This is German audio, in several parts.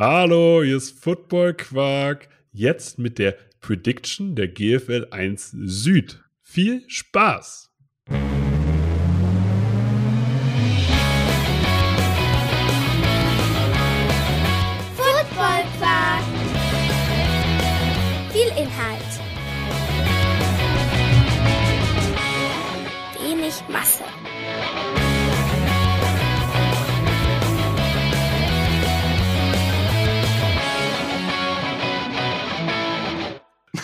Hallo, hier ist Football Quark. Jetzt mit der Prediction der GFL 1 Süd. Viel Spaß! Football Quark. Viel Inhalt. Wenig Masse.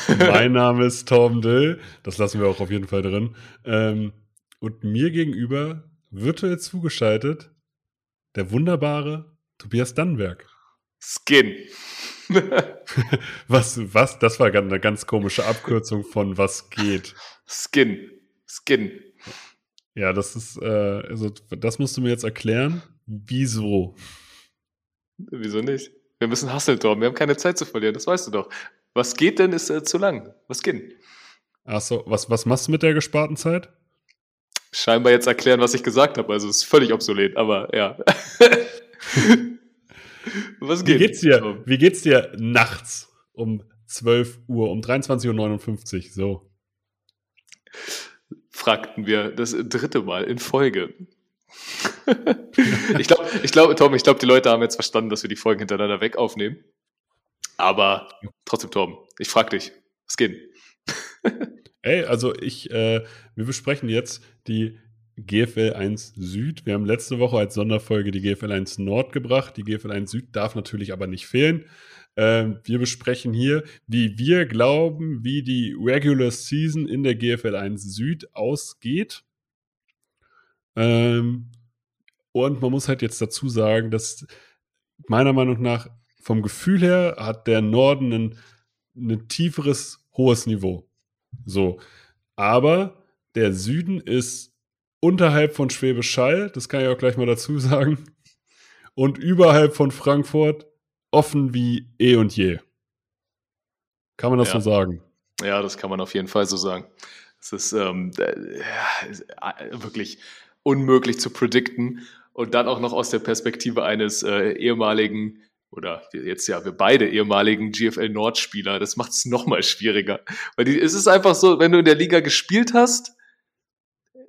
Mein Name ist Tom Dill. Das lassen wir auch auf jeden Fall drin. Ähm, und mir gegenüber virtuell zugeschaltet der wunderbare Tobias Dannenberg. Skin. Was, was? Das war eine ganz komische Abkürzung von was geht. Skin. Skin. Ja, das ist, äh, also, das musst du mir jetzt erklären. Wieso? Wieso nicht? Wir müssen Tom. Wir haben keine Zeit zu verlieren, das weißt du doch. Was geht denn, ist äh, zu lang. Was geht? Achso, was, was machst du mit der gesparten Zeit? Scheinbar jetzt erklären, was ich gesagt habe. Also, es ist völlig obsolet, aber ja. was Wie geht? geht's dir? Wie geht's dir nachts um 12 Uhr, um 23.59 Uhr? So. fragten wir das dritte Mal in Folge. ich glaube, ich glaube, Tom, ich glaube, die Leute haben jetzt verstanden, dass wir die Folgen hintereinander weg aufnehmen. Aber trotzdem, Tom, ich frage dich, was geht? Ey, also ich, äh, wir besprechen jetzt die GFL 1 Süd. Wir haben letzte Woche als Sonderfolge die GFL 1 Nord gebracht. Die GFL 1 Süd darf natürlich aber nicht fehlen. Ähm, wir besprechen hier, wie wir glauben, wie die Regular Season in der GFL 1 Süd ausgeht. Ähm, und man muss halt jetzt dazu sagen, dass meiner Meinung nach vom Gefühl her hat der Norden ein, ein tieferes, hohes Niveau. So. Aber der Süden ist unterhalb von Schwäbisch Hall, das kann ich auch gleich mal dazu sagen, und überhalb von Frankfurt offen wie eh und je. Kann man das Ja. so sagen? Ja, das kann man auf jeden Fall so sagen. Es ist ähm, äh, ja, ist, äh, wirklich unmöglich zu predikten und dann auch noch aus der Perspektive eines äh, ehemaligen oder jetzt ja wir beide ehemaligen GFL Nord-Spieler. Das macht es noch mal schwieriger, weil die, es ist einfach so, wenn du in der Liga gespielt hast, äh,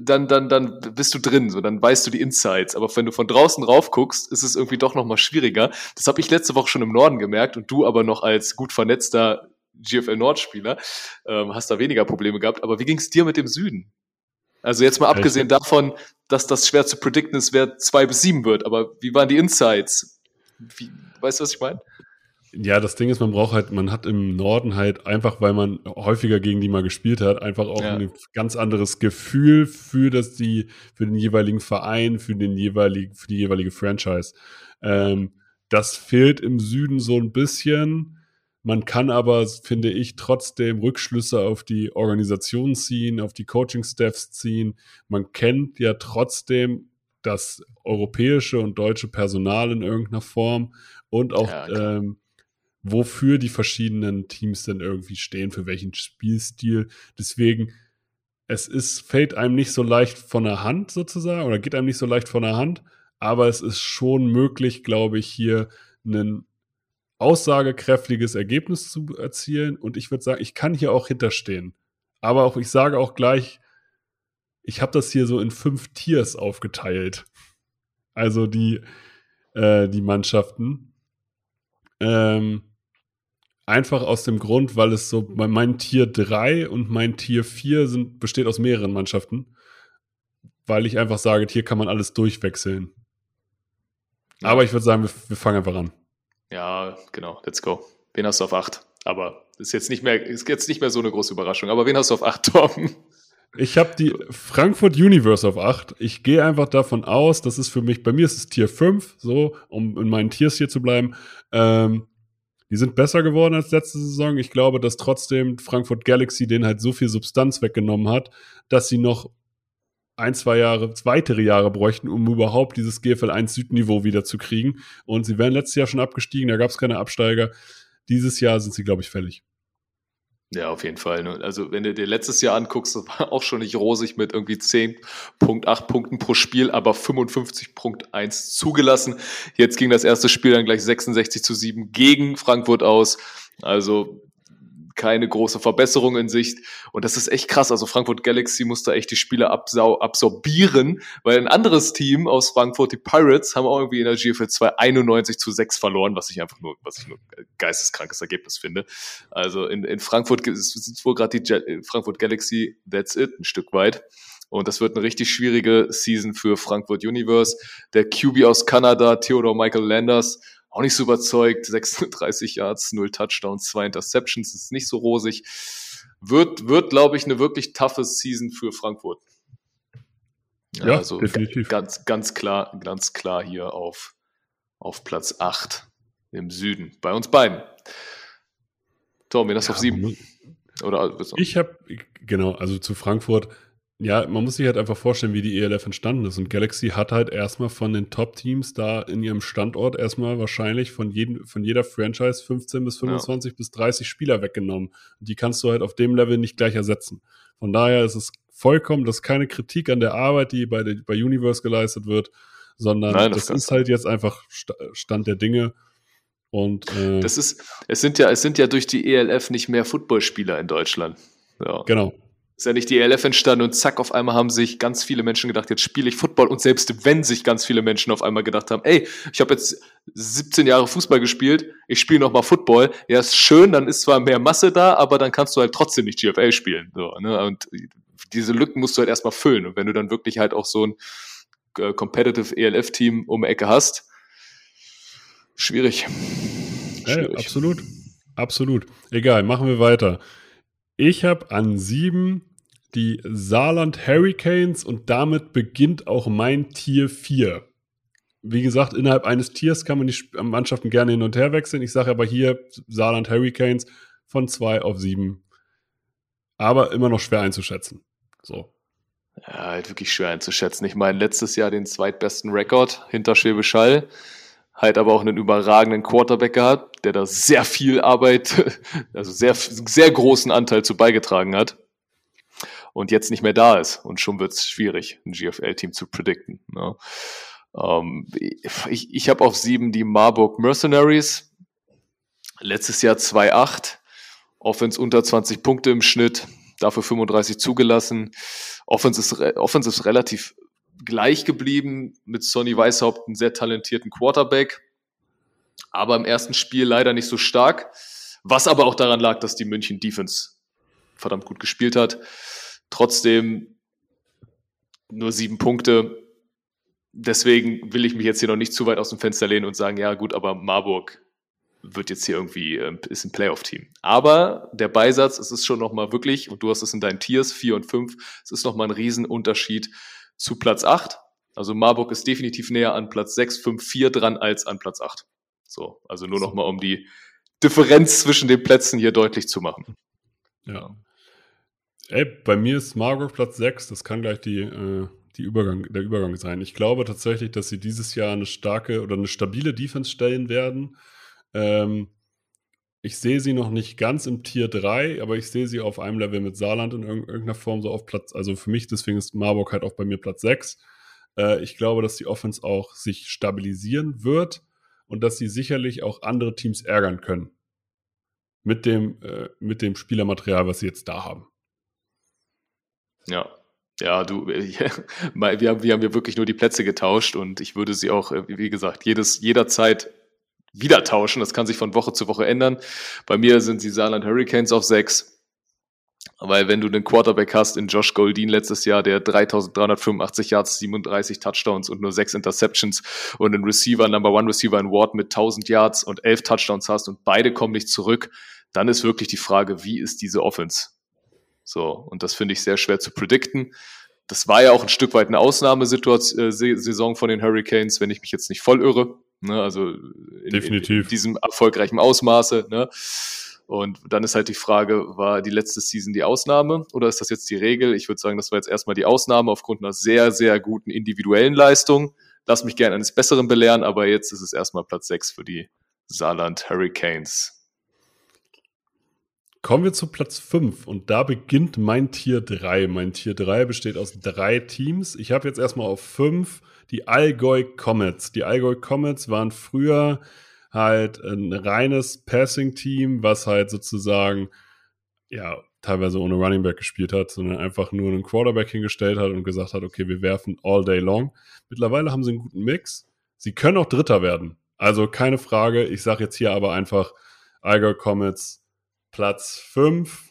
dann, dann, dann bist du drin, so dann weißt du die Insights. Aber wenn du von draußen rauf guckst, ist es irgendwie doch noch mal schwieriger. Das habe ich letzte Woche schon im Norden gemerkt und du aber noch als gut vernetzter GFL Nord-Spieler ähm, hast da weniger Probleme gehabt. Aber wie ging es dir mit dem Süden? Also jetzt mal abgesehen davon, dass das schwer zu predikten ist, wer zwei bis sieben wird. Aber wie waren die Insights? Wie, weißt du, was ich meine? Ja, das Ding ist, man braucht halt, man hat im Norden halt einfach, weil man häufiger gegen die mal gespielt hat, einfach auch Ja. ein ganz anderes Gefühl für das die, für den jeweiligen Verein, für den jeweiligen, für die jeweilige Franchise. Ähm, das fehlt im Süden so ein bisschen. Man kann aber, finde ich, trotzdem Rückschlüsse auf die Organisation ziehen, auf die Coaching-Staffs ziehen. Man kennt ja trotzdem das europäische und deutsche Personal in irgendeiner Form und auch Ja, ähm, wofür die verschiedenen Teams denn irgendwie stehen, für welchen Spielstil. Deswegen, es ist, fällt einem nicht so leicht von der Hand sozusagen oder geht einem nicht so leicht von der Hand, aber es ist schon möglich, glaube ich, hier ein aussagekräftiges Ergebnis zu erzielen. Und ich würde sagen, ich kann hier auch hinterstehen. Aber auch, ich sage auch gleich, ich habe das hier so in fünf Tiers aufgeteilt. Also die, äh, die Mannschaften. Ähm, einfach aus dem Grund, weil es so, mein- Tier 3 und mein Tier 4 sind, besteht aus mehreren Mannschaften. Weil ich einfach sage, hier kann man alles durchwechseln. Aber ich würde sagen, wir, wir fangen einfach an. Ja, genau, let's go. Wen hast du auf acht? Aber ist jetzt nicht mehr, ist jetzt nicht mehr so eine große Überraschung. Aber wen hast du auf acht, Tom? Ich habe die Frankfurt Universe auf 8. Ich gehe einfach davon aus, das ist für mich, bei mir ist es Tier 5, so, um in meinen Tiers hier zu bleiben. Ähm, die sind besser geworden als letzte Saison. Ich glaube, dass trotzdem Frankfurt Galaxy denen halt so viel Substanz weggenommen hat, dass sie noch ein, zwei Jahre, weitere Jahre bräuchten, um überhaupt dieses GFL 1 Südniveau wieder zu kriegen. Und sie wären letztes Jahr schon abgestiegen, da gab es keine Absteiger. Dieses Jahr sind sie, glaube ich, fällig. Ja, auf jeden Fall. Ne? Also, wenn du dir letztes Jahr anguckst, das war auch schon nicht rosig mit irgendwie 10.8 Punkten pro Spiel, aber 55.1 zugelassen. Jetzt ging das erste Spiel dann gleich 66 zu 7 gegen Frankfurt aus. Also keine große Verbesserung in Sicht. Und das ist echt krass. Also Frankfurt Galaxy musste echt die Spiele absorbieren, weil ein anderes Team aus Frankfurt, die Pirates, haben auch irgendwie in der GFL 2 91 zu 6 verloren, was ich einfach nur, was ich nur geisteskrankes Ergebnis finde. Also in, in Frankfurt sitzt wohl gerade die Frankfurt Galaxy, that's it, ein Stück weit. Und das wird eine richtig schwierige Season für Frankfurt Universe. Der QB aus Kanada, Theodore Michael Landers, auch nicht so überzeugt. 36 Yards, 0 Touchdowns, 2 Interceptions, ist nicht so rosig. Wird, wird glaube ich, eine wirklich toughe Season für Frankfurt. Ja, ja also definitiv. Ganz, ganz klar, ganz klar hier auf, auf Platz 8 im Süden. Bei uns beiden. Tom, hast du ja, auf 7? Oder, ich habe, genau, also zu Frankfurt ja, man muss sich halt einfach vorstellen, wie die ELF entstanden ist. Und Galaxy hat halt erstmal von den Top-Teams da in ihrem Standort erstmal wahrscheinlich von, jedem, von jeder Franchise 15 bis 25 ja. bis 30 Spieler weggenommen. Und die kannst du halt auf dem Level nicht gleich ersetzen. Von daher ist es vollkommen, das ist keine Kritik an der Arbeit, die bei, der, bei Universe geleistet wird, sondern Nein, das, das ist halt jetzt einfach Stand der Dinge. Und, äh, das ist, es sind ja, es sind ja durch die ELF nicht mehr Footballspieler in Deutschland. Ja. Genau ist ja nicht die ELF entstanden und zack, auf einmal haben sich ganz viele Menschen gedacht, jetzt spiele ich Football. Und selbst wenn sich ganz viele Menschen auf einmal gedacht haben, ey, ich habe jetzt 17 Jahre Fußball gespielt, ich spiele nochmal Football, ja, ist schön, dann ist zwar mehr Masse da, aber dann kannst du halt trotzdem nicht GFL spielen. So, ne? Und diese Lücken musst du halt erstmal füllen. Und wenn du dann wirklich halt auch so ein äh, Competitive ELF-Team um die Ecke hast, schwierig. schwierig. Hey, absolut. Absolut. Egal, machen wir weiter. Ich habe an sieben die Saarland Hurricanes und damit beginnt auch mein Tier 4. Wie gesagt, innerhalb eines Tiers kann man die Mannschaften gerne hin und her wechseln. Ich sage aber hier Saarland Hurricanes von 2 auf 7. Aber immer noch schwer einzuschätzen. So. Ja, halt wirklich schwer einzuschätzen. Ich meine, letztes Jahr den zweitbesten Rekord hinter Schwäbisch Hall. Halt aber auch einen überragenden Quarterback gehabt, der da sehr viel Arbeit, also sehr, sehr großen Anteil zu beigetragen hat und jetzt nicht mehr da ist. Und schon wird es schwierig, ein GFL-Team zu predikten. Ne? Ähm, ich ich habe auf sieben die Marburg Mercenaries. Letztes Jahr 2-8. Offense unter 20 Punkte im Schnitt, dafür 35 zugelassen. Offense ist, Offense ist relativ gleich geblieben mit Sonny Weishaupt, einen sehr talentierten Quarterback. Aber im ersten Spiel leider nicht so stark. Was aber auch daran lag, dass die München Defense verdammt gut gespielt hat. Trotzdem nur sieben Punkte. Deswegen will ich mich jetzt hier noch nicht zu weit aus dem Fenster lehnen und sagen, ja gut, aber Marburg wird jetzt hier irgendwie, äh, ist ein Playoff-Team. Aber der Beisatz, es ist schon nochmal wirklich, und du hast es in deinen Tiers, vier und fünf, es ist nochmal ein Riesenunterschied zu Platz acht. Also Marburg ist definitiv näher an Platz sechs, fünf, vier dran als an Platz acht. So, also nur nochmal, um die Differenz zwischen den Plätzen hier deutlich zu machen. Ja. Ey, bei mir ist Marburg Platz 6. Das kann gleich die, äh, die Übergang, der Übergang sein. Ich glaube tatsächlich, dass sie dieses Jahr eine starke oder eine stabile Defense stellen werden. Ähm, ich sehe sie noch nicht ganz im Tier 3, aber ich sehe sie auf einem Level mit Saarland in irgendeiner Form so auf Platz. Also für mich, deswegen ist Marburg halt auch bei mir Platz 6. Äh, ich glaube, dass die Offense auch sich stabilisieren wird und dass sie sicherlich auch andere Teams ärgern können. Mit dem, äh, mit dem Spielermaterial, was sie jetzt da haben. Ja. Ja, du, wir haben, wir haben ja wirklich nur die Plätze getauscht und ich würde sie auch, äh, wie gesagt, jedes, jederzeit wieder tauschen. Das kann sich von Woche zu Woche ändern. Bei mir sind die Saarland Hurricanes auf sechs. Weil wenn du einen Quarterback hast in Josh Goldin letztes Jahr, der 3385 Yards, 37 Touchdowns und nur sechs Interceptions und einen Receiver, Number One Receiver in Ward mit 1000 Yards und elf Touchdowns hast und beide kommen nicht zurück, dann ist wirklich die Frage, wie ist diese Offense? So, und das finde ich sehr schwer zu predikten. Das war ja auch ein Stück weit eine Ausnahmesituation äh, von den Hurricanes, wenn ich mich jetzt nicht voll irre. Ne? Also in, Definitiv. in diesem erfolgreichen Ausmaße. Ne? Und dann ist halt die Frage, war die letzte Season die Ausnahme oder ist das jetzt die Regel? Ich würde sagen, das war jetzt erstmal die Ausnahme aufgrund einer sehr, sehr guten individuellen Leistung. Lass mich gerne eines Besseren belehren, aber jetzt ist es erstmal Platz 6 für die Saarland Hurricanes. Kommen wir zu Platz 5 und da beginnt mein Tier 3. Mein Tier 3 besteht aus drei Teams. Ich habe jetzt erstmal auf 5 die Allgäu Comets. Die Allgäu Comets waren früher halt ein reines Passing-Team, was halt sozusagen ja teilweise ohne Running Back gespielt hat, sondern einfach nur einen Quarterback hingestellt hat und gesagt hat, okay, wir werfen all day long. Mittlerweile haben sie einen guten Mix. Sie können auch Dritter werden. Also keine Frage. Ich sage jetzt hier aber einfach Allgäu Comets Platz 5.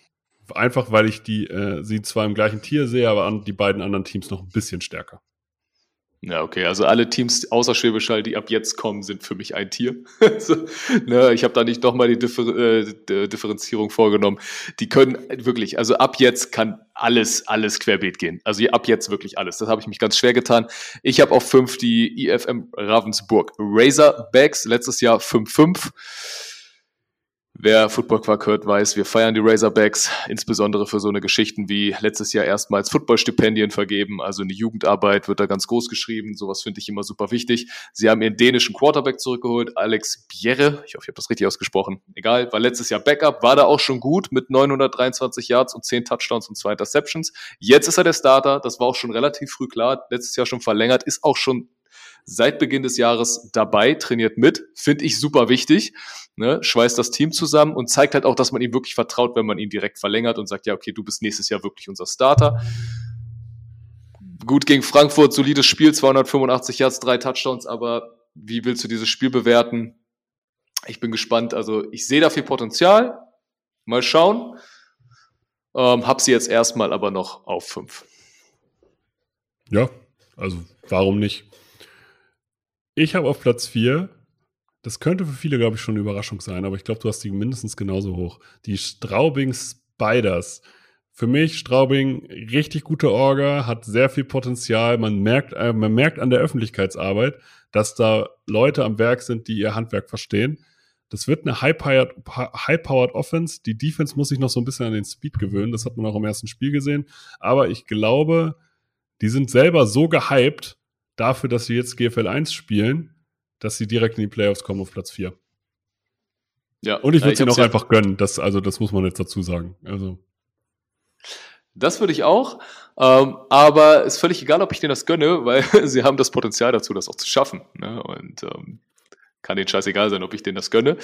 Einfach weil ich die, äh, sie zwar im gleichen Tier sehe, aber an, die beiden anderen Teams noch ein bisschen stärker. Ja, okay. Also alle Teams außer Schwäbisch Hall, die ab jetzt kommen, sind für mich ein Tier. so, ne, ich habe da nicht nochmal die Differ äh, Differenzierung vorgenommen. Die können wirklich, also ab jetzt kann alles, alles querbeet gehen. Also ab jetzt wirklich alles. Das habe ich mich ganz schwer getan. Ich habe auf 5 die IFM Ravensburg Razorbacks, letztes Jahr 5-5. Wer Football Quark hört, weiß, wir feiern die Razorbacks, insbesondere für so eine Geschichten wie letztes Jahr erstmals Footballstipendien vergeben, also eine Jugendarbeit wird da ganz groß geschrieben, sowas finde ich immer super wichtig. Sie haben ihren dänischen Quarterback zurückgeholt, Alex Bjerre, ich hoffe, ich habe das richtig ausgesprochen, egal, war letztes Jahr Backup, war da auch schon gut mit 923 Yards und 10 Touchdowns und 2 Interceptions. Jetzt ist er der Starter, das war auch schon relativ früh klar, letztes Jahr schon verlängert, ist auch schon seit Beginn des Jahres dabei, trainiert mit, finde ich super wichtig ne, schweißt das Team zusammen und zeigt halt auch, dass man ihm wirklich vertraut, wenn man ihn direkt verlängert und sagt, ja, okay, du bist nächstes Jahr wirklich unser Starter. Gut gegen Frankfurt, solides Spiel, 285 Yards, drei Touchdowns, aber wie willst du dieses Spiel bewerten? Ich bin gespannt. Also ich sehe da viel Potenzial. Mal schauen. Ähm, hab sie jetzt erstmal aber noch auf fünf. Ja, also warum nicht? Ich habe auf Platz vier das könnte für viele, glaube ich, schon eine Überraschung sein, aber ich glaube, du hast die mindestens genauso hoch. Die Straubing Spiders. Für mich Straubing richtig gute Orga, hat sehr viel Potenzial. Man merkt, äh, man merkt an der Öffentlichkeitsarbeit, dass da Leute am Werk sind, die ihr Handwerk verstehen. Das wird eine high-powered high Offense. Die Defense muss sich noch so ein bisschen an den Speed gewöhnen. Das hat man auch im ersten Spiel gesehen. Aber ich glaube, die sind selber so gehypt dafür, dass sie jetzt GFL 1 spielen, dass sie direkt in die Playoffs kommen auf Platz 4. Ja, und ich würde sie noch ja einfach gönnen. Das, also, das muss man jetzt dazu sagen. Also. Das würde ich auch. Ähm, aber ist völlig egal, ob ich denen das gönne, weil sie haben das Potenzial dazu, das auch zu schaffen. Ne? Und ähm, kann denen scheißegal sein, ob ich denen das gönne.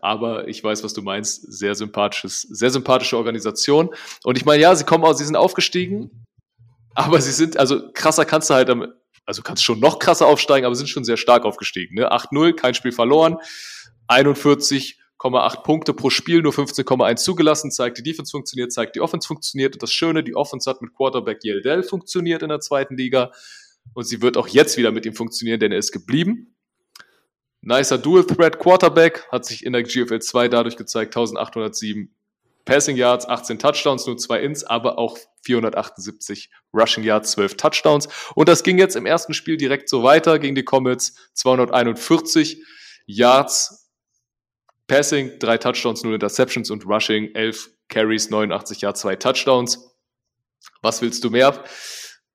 Aber ich weiß, was du meinst. Sehr sympathisches, sehr sympathische Organisation. Und ich meine, ja, sie kommen aus, sie sind aufgestiegen, aber sie sind, also krasser kannst du halt am also kannst schon noch krasser aufsteigen, aber sind schon sehr stark aufgestiegen. Ne? 8-0, kein Spiel verloren, 41,8 Punkte pro Spiel, nur 15,1 zugelassen, zeigt die Defense funktioniert, zeigt die Offense funktioniert. Und das Schöne, die Offense hat mit Quarterback Yeldell funktioniert in der zweiten Liga. Und sie wird auch jetzt wieder mit ihm funktionieren, denn er ist geblieben. Nicer Dual Threat Quarterback hat sich in der GFL 2 dadurch gezeigt, 1807 Passing Yards, 18 Touchdowns, nur zwei Ins, aber auch 478 Rushing Yards, 12 Touchdowns. Und das ging jetzt im ersten Spiel direkt so weiter gegen die Comets. 241 Yards Passing, drei Touchdowns, null Interceptions und Rushing, 11 Carries, 89 Yards, zwei Touchdowns. Was willst du mehr?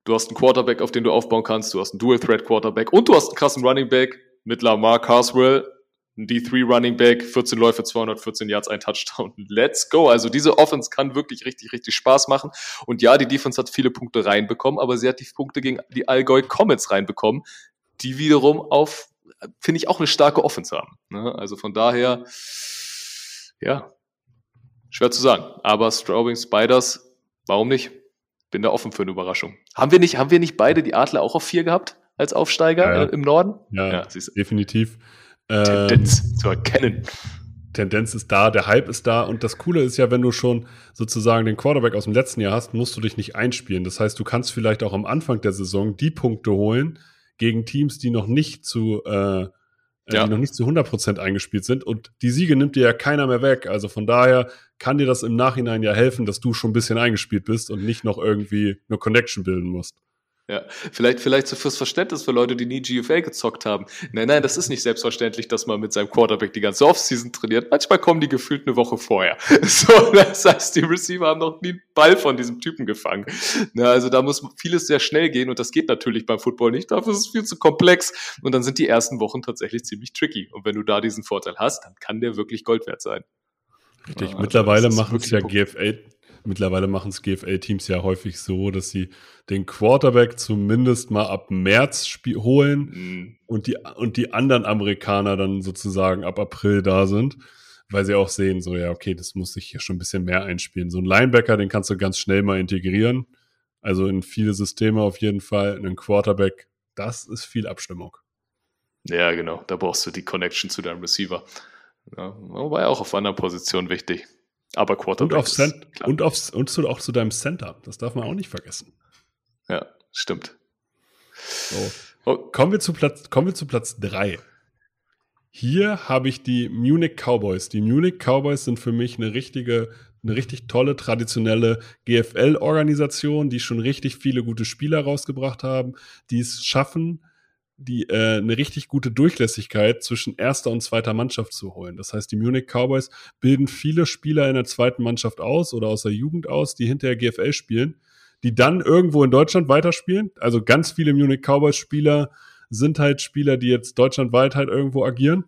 Du hast einen Quarterback, auf den du aufbauen kannst. Du hast einen Dual Threat Quarterback und du hast einen krassen Running Back mit Lamar Carswell ein D3 Running Back, 14 Läufe, 214 Yards, ein Touchdown. Let's go. Also diese Offense kann wirklich richtig, richtig Spaß machen. Und ja, die Defense hat viele Punkte reinbekommen, aber sie hat die Punkte gegen die Allgäu Comets reinbekommen, die wiederum auf, finde ich, auch eine starke Offense haben. Ne? Also von daher, ja, schwer zu sagen. Aber Straubing Spiders, warum nicht? Bin da offen für eine Überraschung. Haben wir nicht, haben wir nicht beide die Adler auch auf vier gehabt als Aufsteiger ja, ja. Äh, im Norden? Ja, ja definitiv. Tendenz ähm, zu erkennen. Tendenz ist da, der Hype ist da und das Coole ist ja, wenn du schon sozusagen den Quarterback aus dem letzten Jahr hast, musst du dich nicht einspielen. Das heißt, du kannst vielleicht auch am Anfang der Saison die Punkte holen gegen Teams, die noch nicht zu äh, äh ja. die noch nicht zu 100% eingespielt sind und die Siege nimmt dir ja keiner mehr weg. Also von daher kann dir das im Nachhinein ja helfen, dass du schon ein bisschen eingespielt bist und nicht noch irgendwie eine Connection bilden musst. Ja, vielleicht, vielleicht so fürs Verständnis für Leute, die nie GFL gezockt haben. Nein, nein, das ist nicht selbstverständlich, dass man mit seinem Quarterback die ganze Offseason trainiert. Manchmal kommen die gefühlt eine Woche vorher. So, das heißt, die Receiver haben noch nie einen Ball von diesem Typen gefangen. Na, also da muss vieles sehr schnell gehen und das geht natürlich beim Football nicht. Dafür ist es viel zu komplex und dann sind die ersten Wochen tatsächlich ziemlich tricky. Und wenn du da diesen Vorteil hast, dann kann der wirklich Gold wert sein. Richtig, Ja, mittlerweile ist machen es ja GFL, mittlerweile machen es GFL-Teams ja häufig so, dass sie den Quarterback zumindest mal ab März holen Mhm. und die, und die anderen Amerikaner dann sozusagen ab April da sind, weil sie auch sehen, so, ja, okay, das muss sich hier schon ein bisschen mehr einspielen. So ein Linebacker, den kannst du ganz schnell mal integrieren. Also in viele Systeme auf jeden Fall. Ein Quarterback, das ist viel Abstimmung. Ja, genau. Da brauchst du die Connection zu deinem Receiver. Ja, wobei auch auf anderen Positionen wichtig. Aber Quarterback Und, auf Cent und, aufs, und zu, auch zu deinem Center. Das darf man auch nicht vergessen. Ja, stimmt. So. Oh, Kommen wir zu Platz, kommen wir zu Platz 3. Hier habe ich die Munich Cowboys. Die Munich Cowboys sind für mich eine richtige, eine richtig tolle, traditionelle GFL-Organisation, die schon richtig viele gute Spieler rausgebracht haben, die es schaffen, die äh, eine richtig gute Durchlässigkeit zwischen erster und zweiter Mannschaft zu holen. Das heißt, die Munich Cowboys bilden viele Spieler in der zweiten Mannschaft aus oder aus der Jugend aus, die hinterher GFL spielen, die dann irgendwo in Deutschland weiterspielen. Also ganz viele Munich Cowboys Spieler sind halt Spieler, die jetzt deutschlandweit halt irgendwo agieren.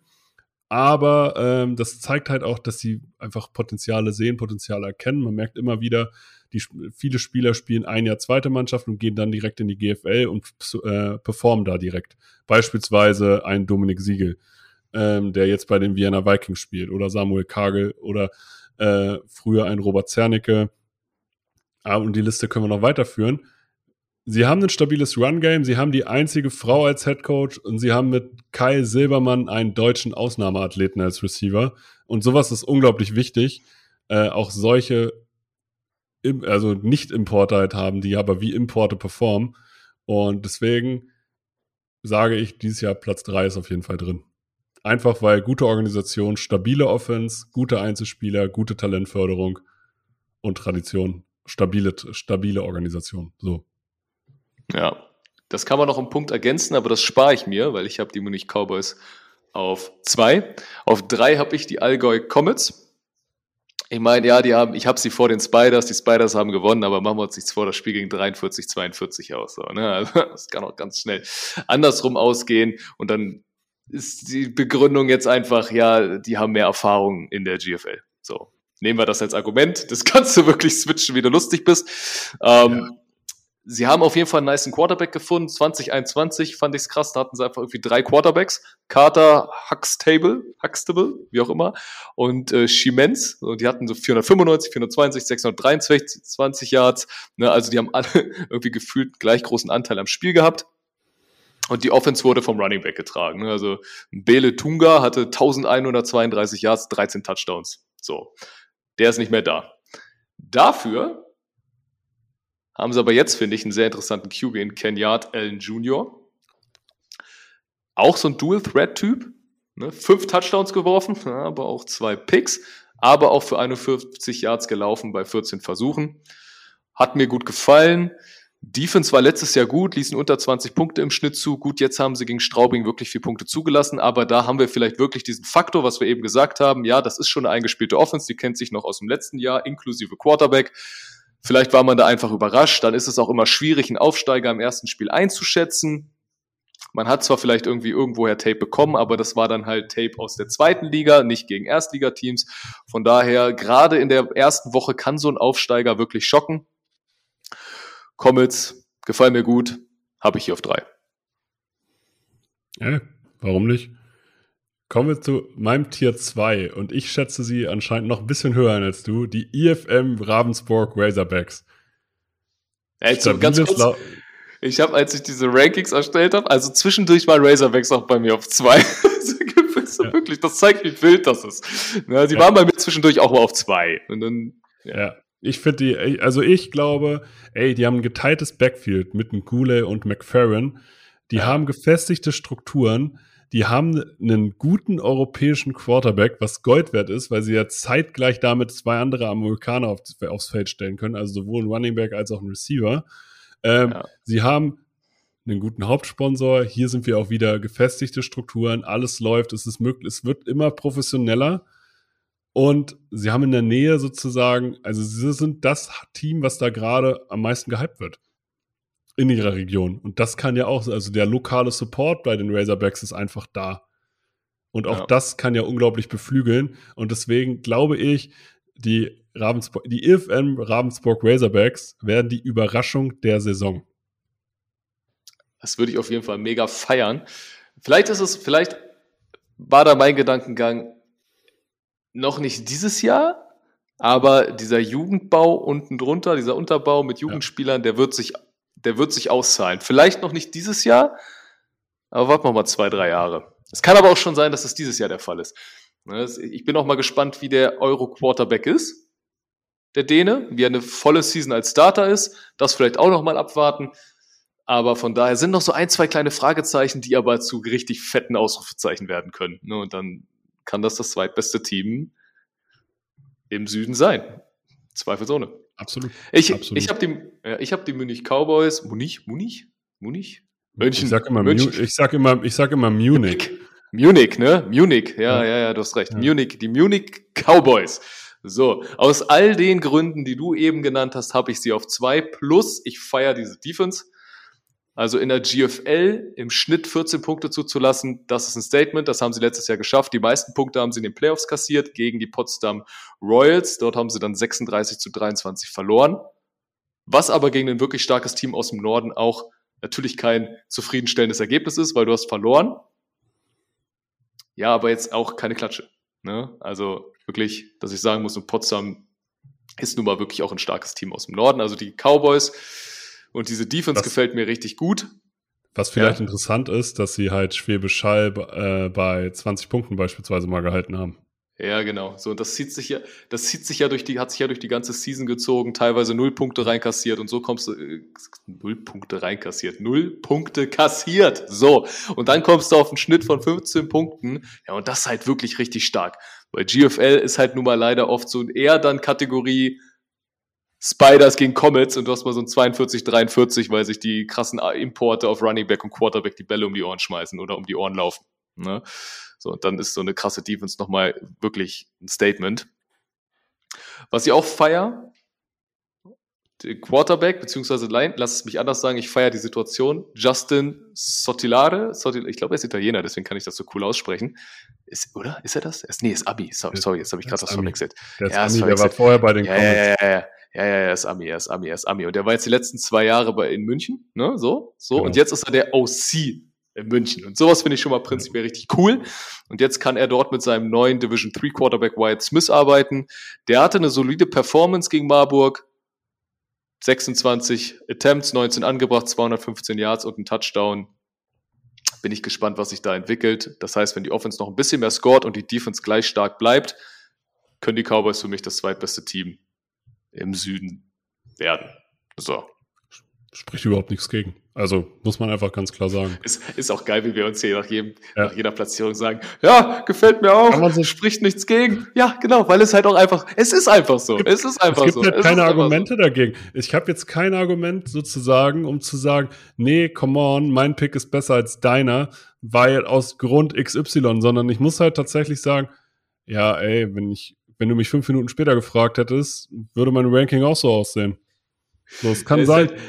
Aber ähm, das zeigt halt auch, dass sie einfach Potenziale sehen, Potenziale erkennen. Man merkt immer wieder, die viele Spieler spielen ein Jahr zweite Mannschaft und gehen dann direkt in die GFL und äh, performen da direkt. Beispielsweise ein Dominik Siegel, ähm, der jetzt bei den Vienna Vikings spielt, oder Samuel Kagel oder äh, früher ein Robert Zernicke. Ah, und die Liste können wir noch weiterführen. Sie haben ein stabiles Run-Game, sie haben die einzige Frau als Head Coach und sie haben mit Kai Silbermann einen deutschen Ausnahmeathleten als Receiver. Und sowas ist unglaublich wichtig. Äh, auch solche, also Nicht-Importer halt haben, die aber wie Importe performen. Und deswegen sage ich, dieses Jahr Platz 3 ist auf jeden Fall drin. Einfach weil gute Organisation, stabile Offense, gute Einzelspieler, gute Talentförderung und Tradition. Stabile, stabile Organisation. So. Ja, das kann man noch einen Punkt ergänzen, aber das spare ich mir, weil ich habe die Munich Cowboys auf zwei. Auf drei habe ich die Allgäu Comets. Ich meine, ja, die haben, ich habe sie vor den Spiders, die Spiders haben gewonnen, aber machen wir uns nichts vor, das Spiel ging 43, 42 aus. So, ne? also, das kann auch ganz schnell andersrum ausgehen und dann ist die Begründung jetzt einfach, ja, die haben mehr Erfahrung in der GFL. So, nehmen wir das als Argument. Das kannst du wirklich switchen, wie du lustig bist. Ähm, Ja. Sie haben auf jeden Fall einen nice Quarterback gefunden. 2021 fand ich es krass. Da hatten sie einfach irgendwie drei Quarterbacks. Carter, Huxtable, Huxtable, wie auch immer. Und äh, Schimenz. Und die hatten so 495, 420, 623 20 Yards. Ne, also die haben alle irgendwie gefühlt gleich großen Anteil am Spiel gehabt. Und die Offense wurde vom Running Back getragen. Ne? Also Bele Tunga hatte 1132 Yards, 13 Touchdowns. So, der ist nicht mehr da. Dafür haben sie aber jetzt, finde ich, einen sehr interessanten QB in Ken Yard Allen Jr. Auch so ein Dual-Threat-Typ. Ne? Fünf Touchdowns geworfen, aber auch zwei Picks. Aber auch für 51 Yards gelaufen bei 14 Versuchen. Hat mir gut gefallen. Defense war letztes Jahr gut, ließen unter 20 Punkte im Schnitt zu. Gut, jetzt haben sie gegen Straubing wirklich vier Punkte zugelassen, aber da haben wir vielleicht wirklich diesen Faktor, was wir eben gesagt haben. Ja, das ist schon eine eingespielte Offense, die kennt sich noch aus dem letzten Jahr, inklusive Quarterback. Vielleicht war man da einfach überrascht. Dann ist es auch immer schwierig, einen Aufsteiger im ersten Spiel einzuschätzen. Man hat zwar vielleicht irgendwie irgendwoher Tape bekommen, aber das war dann halt Tape aus der zweiten Liga, nicht gegen Erstligateams. Von daher, gerade in der ersten Woche kann so ein Aufsteiger wirklich schocken. Comets, gefallen mir gut, habe ich hier auf drei. Ja, warum nicht? Kommen wir zu meinem Tier 2 und ich schätze sie anscheinend noch ein bisschen höher als du, die IFM Ravensburg Razorbacks. Ey, so ganz kurz, ich habe, als ich diese Rankings erstellt habe, also zwischendurch war Razorbacks auch bei mir auf zwei. Also Ja. Wirklich, das zeigt, wie wild das ist. Na, sie Ja. waren bei mir zwischendurch auch mal auf zwei. Und dann, Ja. Ich finde die, also ich glaube, ey, die haben ein geteiltes Backfield mit Goulet und McFerrin. Die Ja. haben gefestigte Strukturen. Die haben einen guten europäischen Quarterback, was Gold wert ist, weil sie ja zeitgleich damit zwei andere Amerikaner auf, aufs Feld stellen können, also sowohl ein Running Back als auch ein Receiver. Ähm, Ja. Sie haben einen guten Hauptsponsor. Hier sind wir auch wieder gefestigte Strukturen. Alles läuft. Es ist möglich. Es wird immer professioneller. Und sie haben in der Nähe sozusagen, also sie sind das Team, was da gerade am meisten gehypt wird. In ihrer Region. Und das kann ja auch, also der lokale Support bei den Razorbacks ist einfach da. Und auch Ja. das kann ja unglaublich beflügeln. Und deswegen glaube ich, die Ravensburg, die IFM Ravensburg Razorbacks werden die Überraschung der Saison. Das würde ich auf jeden Fall mega feiern. Vielleicht ist es, vielleicht war da mein Gedankengang noch nicht dieses Jahr, aber dieser Jugendbau unten drunter, dieser Unterbau mit Jugendspielern, der wird sich, der wird sich auszahlen. Vielleicht noch nicht dieses Jahr, aber warten wir mal zwei, drei Jahre. Es kann aber auch schon sein, dass es dieses Jahr der Fall ist. Ne, Ich bin auch mal gespannt, wie der Euro-Quarterback ist, der Däne, wie er eine volle Season als Starter ist. Das vielleicht auch noch mal abwarten. Aber von daher sind noch so ein, zwei kleine Fragezeichen, die aber zu richtig fetten Ausrufezeichen werden können. Ne? Und dann kann das das zweitbeste Team im Süden sein. Zweifelsohne. Absolut. Ich, Absolut. ich habe die, ja, ich hab die Munich Cowboys. Munich? Munich? Munich? Ich sag immer, München. Mu- ich sag immer, ich sag immer Munich. Munich, ne? Munich, ja, Ja. ja, ja, du hast recht. Ja. Munich, die Munich Cowboys. So, aus all den Gründen, die du eben genannt hast, habe ich sie auf zwei. Plus, ich feiere diese Defense. Also in der GFL im Schnitt 14 Punkte zuzulassen, das ist ein Statement. Das haben sie letztes Jahr geschafft. Die meisten Punkte haben sie in den Playoffs kassiert gegen die Potsdam Royals. Dort haben sie dann 36 zu 23 verloren. Was aber gegen ein wirklich starkes Team aus dem Norden auch natürlich kein zufriedenstellendes Ergebnis ist, weil du hast verloren. Ja, aber jetzt auch keine Klatsche. Ne? Also wirklich, dass ich sagen muss, und Potsdam ist nun mal wirklich auch ein starkes Team aus dem Norden. Also die Cowboys und diese Defense Das- gefällt mir richtig gut. Was vielleicht Ja. interessant ist, dass sie halt Schwäbisch Hall äh, bei 20 Punkten beispielsweise mal gehalten haben. Ja, genau. So, und das zieht sich ja, das zieht sich ja durch die, hat sich ja durch die ganze Season gezogen, teilweise null Punkte reinkassiert und so kommst du, äh, null Punkte reinkassiert, null Punkte kassiert. So. Und dann kommst du auf einen Schnitt von 15 Punkten. Ja, und das ist halt wirklich richtig stark. Weil GFL ist halt nun mal leider oft so eher dann Kategorie Spiders gegen Comets und du hast mal so ein 42, 43, weil sich die krassen Importe auf Running Back und Quarterback die Bälle um die Ohren schmeißen oder um die Ohren laufen. Ne? So, und dann ist so eine krasse Defense nochmal wirklich ein Statement. Was ich auch feier, der Quarterback, beziehungsweise Line, lass es mich anders sagen, ich feiere die Situation. Justin Sotilare, Sotil, ich glaube, er ist Italiener, deswegen kann ich das so cool aussprechen. Ist, oder? Ist er das? Er ist, nee, ist Abi. Sorry, sorry jetzt habe ich Er gerade das verwechselt. Der, Ja, Ami, der war vorher bei den Ja, Comets. ja, ja, ja. Ja, ja, er ist Ami, er ist Ami, er ist Ami. Und der war jetzt die letzten zwei Jahre bei, in München, ne, so, so. Genau. Und jetzt ist er der OC in München. Und sowas finde ich schon mal prinzipiell richtig cool. Und jetzt kann er dort mit seinem neuen Division 3 Quarterback Wyatt Smith arbeiten. Der hatte eine solide Performance gegen Marburg. 26 Attempts, 19 angebracht, 215 Yards und ein Touchdown. Bin ich gespannt, was sich da entwickelt. Das heißt, wenn die Offense noch ein bisschen mehr scored und die Defense gleich stark bleibt, können die Cowboys für mich das zweitbeste Team im Süden werden. So. Spricht überhaupt nichts gegen. Also muss man einfach ganz klar sagen. Ist, ist auch geil, wie wir uns hier nach, jedem, Ja. nach jeder Platzierung sagen, ja, gefällt mir auch, Kann man so- spricht nichts gegen. Ja, genau, weil es halt auch einfach, es ist einfach so. Es ist einfach es gibt so. halt keine Argumente dagegen. Ich habe jetzt kein Argument sozusagen, um zu sagen, nee, come on, mein Pick ist besser als deiner, weil aus Grund XY, sondern ich muss halt tatsächlich sagen, ja, ey, wenn ich, wenn du mich fünf Minuten später gefragt hättest, würde mein Ranking auch so aussehen. So, es kann sein. Halt,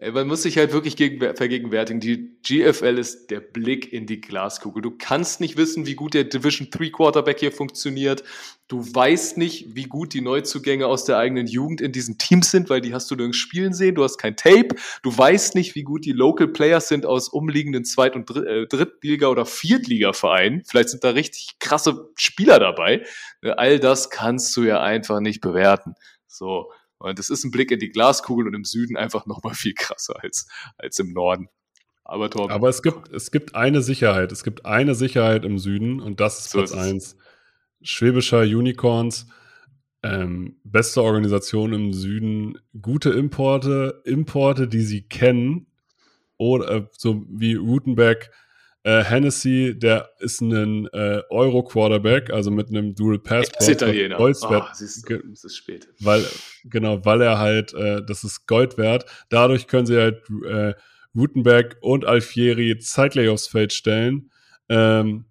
man muss sich halt wirklich gegen, vergegenwärtigen. Die GFL ist der Blick in die Glaskugel. Du kannst nicht wissen, wie gut der Division 3 Quarterback hier funktioniert. Du weißt nicht, wie gut die Neuzugänge aus der eigenen Jugend in diesen Teams sind, weil die hast du nirgends spielen sehen. Du hast kein Tape. Du weißt nicht, wie gut die Local Players sind aus umliegenden Zweit- und äh, Drittliga- oder Viertliga-Vereinen. Vielleicht sind da richtig krasse Spieler dabei. Äh, All das kannst du ja einfach nicht bewerten. So. Und das ist ein Blick in die Glaskugel und im Süden einfach nochmal viel krasser als, als im Norden. Aber Torben, Aber es gibt, es gibt eine Sicherheit. Es gibt eine Sicherheit im Süden und das ist So Platz ist es. eins. Schwäbischer Unicorns, ähm, beste Organisation im Süden, gute Importe, Importe, die sie kennen, oder äh, so wie Rutenbeck, äh, Hennessy, der ist ein äh, Euro-Quarterback, also mit einem Dual Passport. ist Italiener. Gold wert, Ah, siehst du, es ist spät. weil, genau, weil er halt, äh, das ist Gold wert. Dadurch können sie halt äh, Rutenberg und Alfieri zeitgleich aufs Feld stellen. Ähm,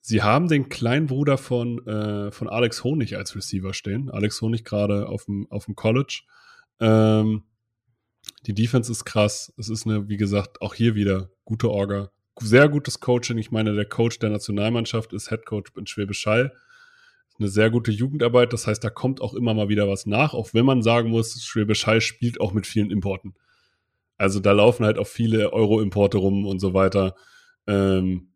sie haben den kleinen Bruder von, äh, von Alex Honig als Receiver stehen. Alex Honig gerade auf dem, auf dem College. Ähm, die Defense ist krass. Es ist eine, wie gesagt, auch hier wieder gute Orga. Sehr gutes Coaching. Ich meine, der Coach der Nationalmannschaft ist Head Coach in Schwäbisch Hall. Eine sehr gute Jugendarbeit. Das heißt, da kommt auch immer mal wieder was nach, auch wenn man sagen muss, Schwäbisch Hall spielt auch mit vielen Importen. Also da laufen halt auch viele Euro-Importe rum und so weiter. Ähm,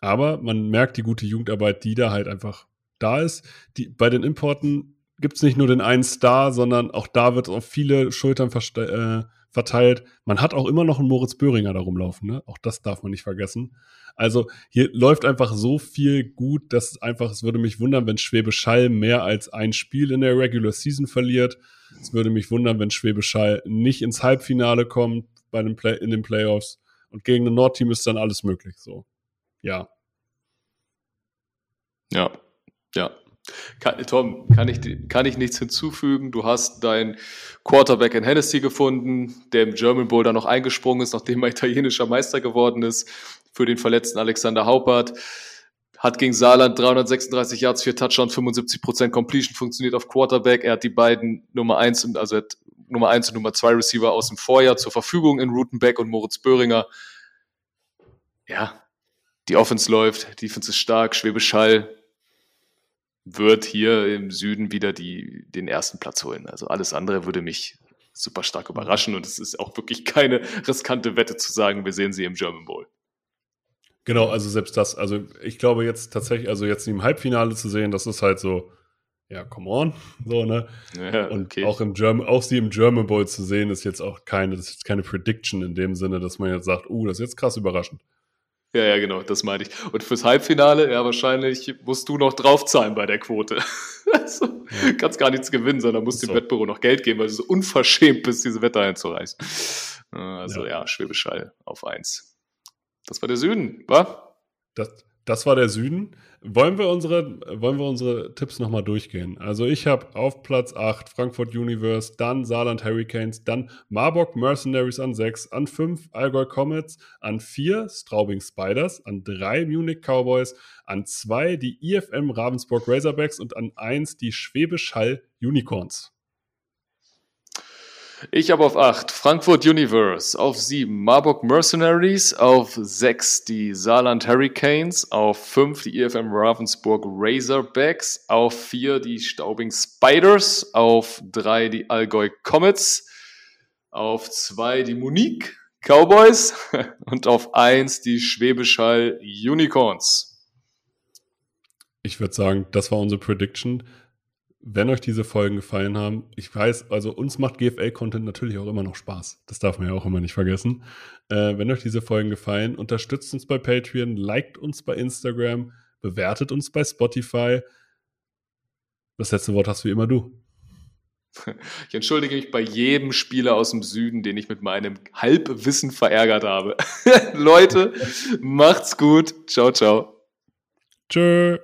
aber man merkt die gute Jugendarbeit, die da halt einfach da ist. Die, bei den Importen gibt es nicht nur den einen Star, sondern auch da wird auf viele Schultern äh, verteilt. Man hat auch immer noch einen Moritz Böhringer da rumlaufen, ne? Auch das darf man nicht vergessen. Also hier läuft einfach so viel gut, dass einfach, es würde mich wundern, wenn Schwäbisch mehr als ein Spiel in der Regular Season verliert. Es würde mich wundern, wenn Schwäbisch nicht ins Halbfinale kommt bei den Play in den Playoffs. Und gegen ein Nordteam ist dann alles möglich. So, ja. Ja, ja. Kann, Tom, kann ich, kann ich nichts hinzufügen. Du hast dein Quarterback in Hennessy gefunden, der im German Bowl dann noch eingesprungen ist, nachdem er italienischer Meister geworden ist, für den verletzten Alexander Haupert. Hat gegen Saarland 336 Yards, 4 Touchdowns, 75% Completion, funktioniert auf Quarterback. Er hat die beiden Nummer 1 und, also Nummer 1 und Nummer 2 Receiver aus dem Vorjahr zur Verfügung in Rutenbeck und Moritz Böhringer. Ja, die Offense läuft, die Defense ist stark, Schwäbisch Hall wird hier im Süden wieder die, den ersten Platz holen. Also alles andere würde mich super stark überraschen und es ist auch wirklich keine riskante Wette zu sagen, wir sehen sie im German Bowl. Genau, also selbst das, also ich glaube jetzt tatsächlich, also jetzt im Halbfinale zu sehen, das ist halt so, ja, come on, so, ne? Ja, und okay. auch im German, auch sie im German Bowl zu sehen, ist jetzt auch keine, das ist keine Prediction in dem Sinne, dass man jetzt sagt, uh, das ist jetzt krass überraschend. Ja, ja, genau, das meine ich. Und fürs Halbfinale, ja, wahrscheinlich musst du noch draufzahlen bei der Quote. also, ja. kannst gar nichts gewinnen, sondern musst so. dem Wettbüro noch Geld geben, weil du so unverschämt bist, diese Wette einzureißen. Also, ja, ja Schwäbisch Hall auf eins. Das war der Süden, wa? Das, das war der Süden. Wollen wir unsere, wollen wir unsere Tipps nochmal durchgehen? Also ich habe auf Platz 8 Frankfurt Universe, dann Saarland Hurricanes, dann Marburg Mercenaries an 6, an 5 Allgäu Comets, an 4 Straubing Spiders, an 3 Munich Cowboys, an 2 die IFM Ravensburg Razorbacks und an 1 die Schwäbisch Hall Unicorns. Ich habe auf 8 Frankfurt Universe, auf 7 Marburg Mercenaries, auf 6 die Saarland Hurricanes, auf 5 die EFM Ravensburg Razorbacks, auf 4 die Staubing Spiders, auf 3 die Allgäu Comets, auf 2 die Munich Cowboys und auf 1 die Schwäbisch Hall Unicorns. Ich würde sagen, das war unsere Prediction wenn euch diese Folgen gefallen haben, ich weiß, also uns macht GFL-Content natürlich auch immer noch Spaß. Das darf man ja auch immer nicht vergessen. Äh, wenn euch diese Folgen gefallen, unterstützt uns bei Patreon, liked uns bei Instagram, bewertet uns bei Spotify. Das letzte Wort hast wie immer du. Ich entschuldige mich bei jedem Spieler aus dem Süden, den ich mit meinem Halbwissen verärgert habe. Leute, macht's gut. Ciao, ciao. Tschö.